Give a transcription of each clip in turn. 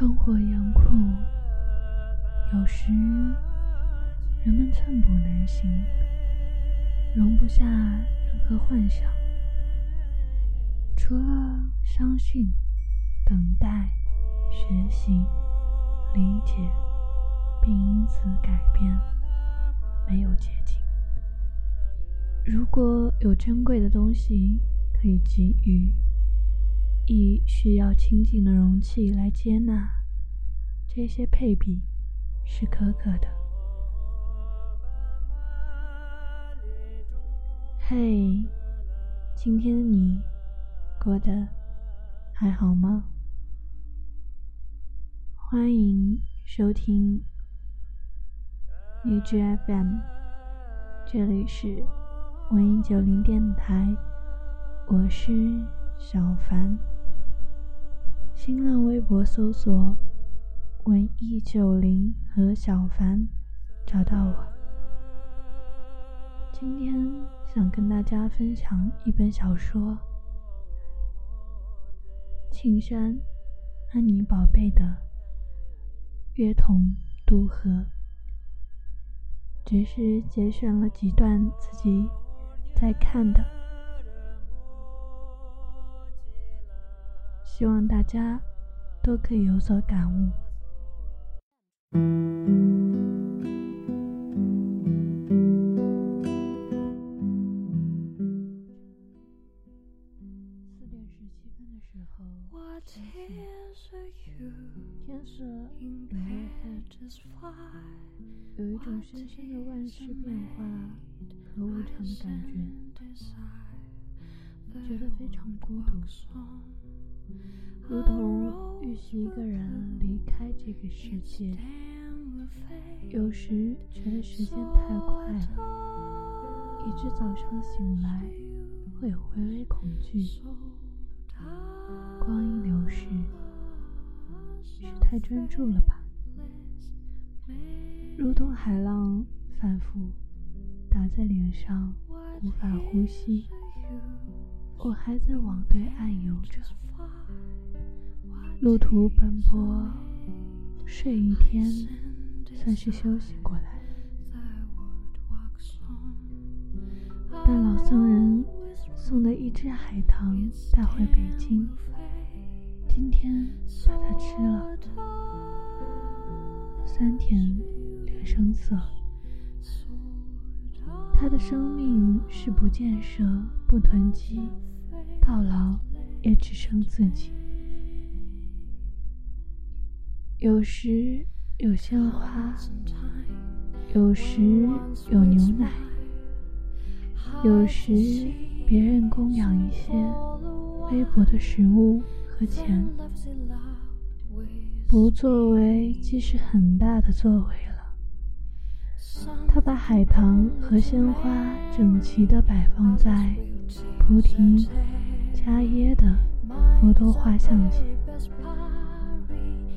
生活严酷，有时人们寸步难行，容不下任何幻想，除了相信、等待、学习、理解，并因此改变，没有捷径。如果有珍贵的东西可以给予，亦需要清净的容器来接纳，这些配比是可可的。嘿，今天的你过得还好吗？欢迎收听荔枝 FM，这里是文艺九零电台，我是小凡。新浪微博搜索“文艺九零”和小凡，找到我。今天想跟大家分享一本小说，庆山安妮宝贝的《月童渡河》，只是节选了几段自己在看的。希望大家都可以有所感悟。四点十七分的时候，天色隐约黑，有一种深深的万事变化和无常的感觉，觉得非常孤独。如同预习一个人离开这个世界，有时觉得时间太快了，以致早上醒来会有微微恐惧。光阴流逝，是太专注了吧？如同海浪反复打在脸上，无法呼吸。我还在往对岸游着。路途奔波，睡一天算是休息过来。把老僧人送的一只海棠带回北京，今天把它吃了，酸甜两生涩。他的生命是不建设、不囤积，到老也只剩自己。有时有鲜花，有时有牛奶，有时别人供养一些微薄的食物和钱，不作为即是很大的作为了。他把海棠和鲜花整齐地摆放在菩提迦耶的佛陀画像前。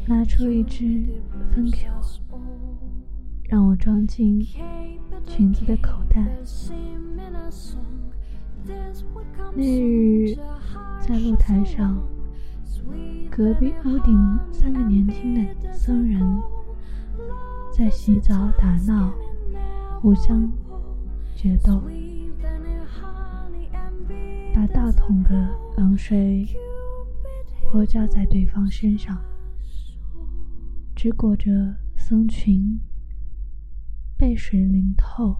拿出一只分给我，让我装进裙子的口袋。那日在露台上，隔壁屋顶三个年轻的僧人在洗澡打闹，互相决斗，把大桶的冷水泼浇在对方身上。只裹着僧裙，被水淋透，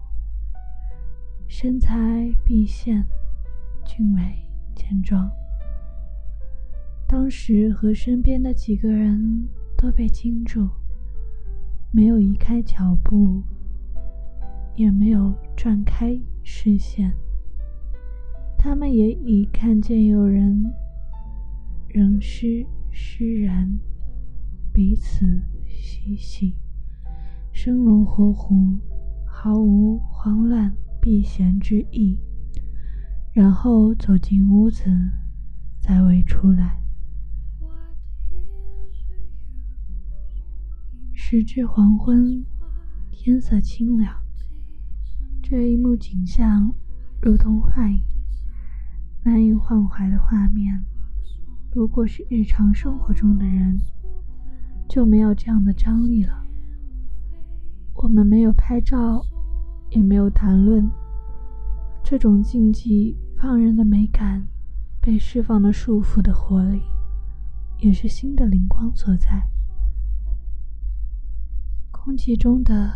身材毕现，俊美健壮。当时和身边的几个人都被惊住，没有移开脚步，也没有转开视线。他们也已看见有人仍是释然，彼此。嬉戏，生龙活虎，毫无慌乱避嫌之意。然后走进屋子，再未出来。时至黄昏，天色清凉。这一幕景象如同幻影，难以忘怀的画面。如果是日常生活中的人。就没有这样的张力了。我们没有拍照，也没有谈论，这种禁忌放任的美感，被释放了束缚的活力，也是新的灵光所在。空气中的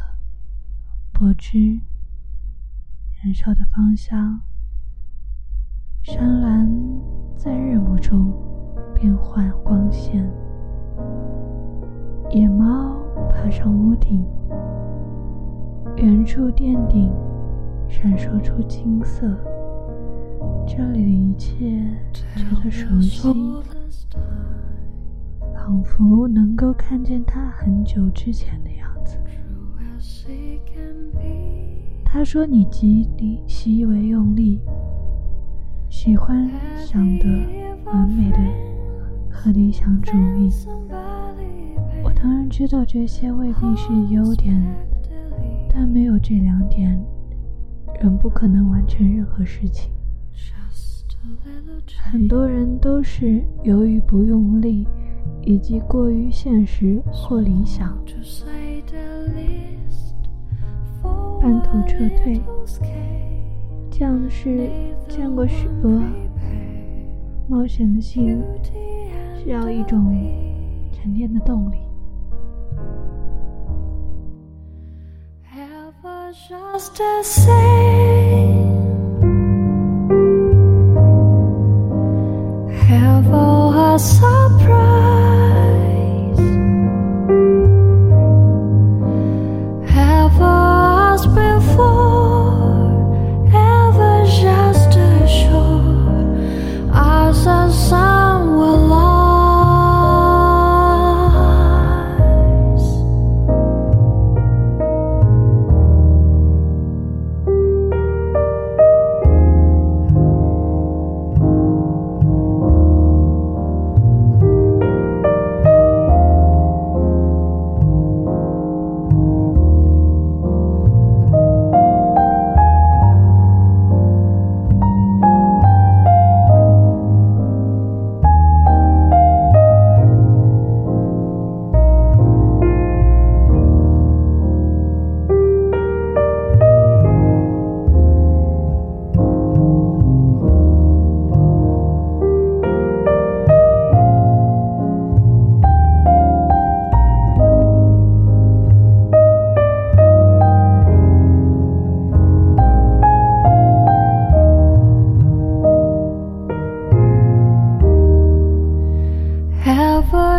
柏枝，燃烧的芳香，山岚在日暮中变换光线，野猫爬上屋顶。远处殿顶闪烁出金色，这里的一切觉得熟悉，仿佛能够看见他很久之前的样子。他说：“你极力习以为用力，喜欢想的完美的和理想主义。当然知道这些未必是优点。”但没有这两点，人不可能完成任何事情。很多人都是由于不用力，以及过于现实或理想，半途撤退。这样是见过许多。冒险的心需要一种沉淀的动力。Just the same. Have a surprise.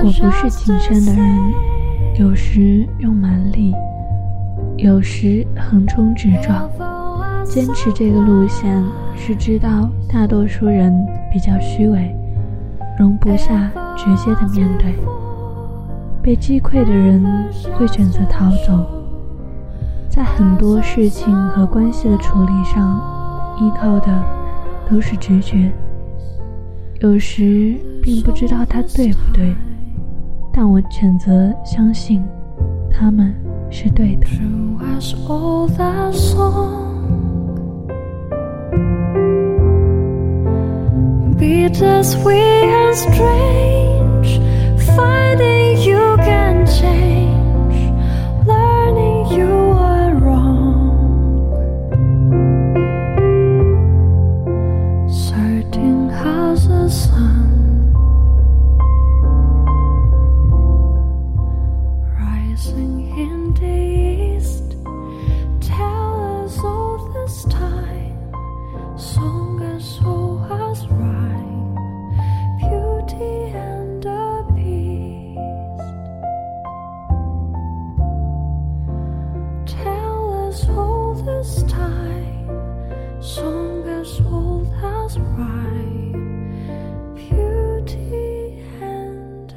我不是谨慎的人，有时用蛮力，有时横冲直撞。坚持这个路线，是知道大多数人比较虚伪，容不下直接的面对。被击溃的人会选择逃走。在很多事情和关系的处理上，依靠的都是直觉。有时并不知道它对不对。但我选择相信，他们是对的。this time, song as old as rhyme, beauty and.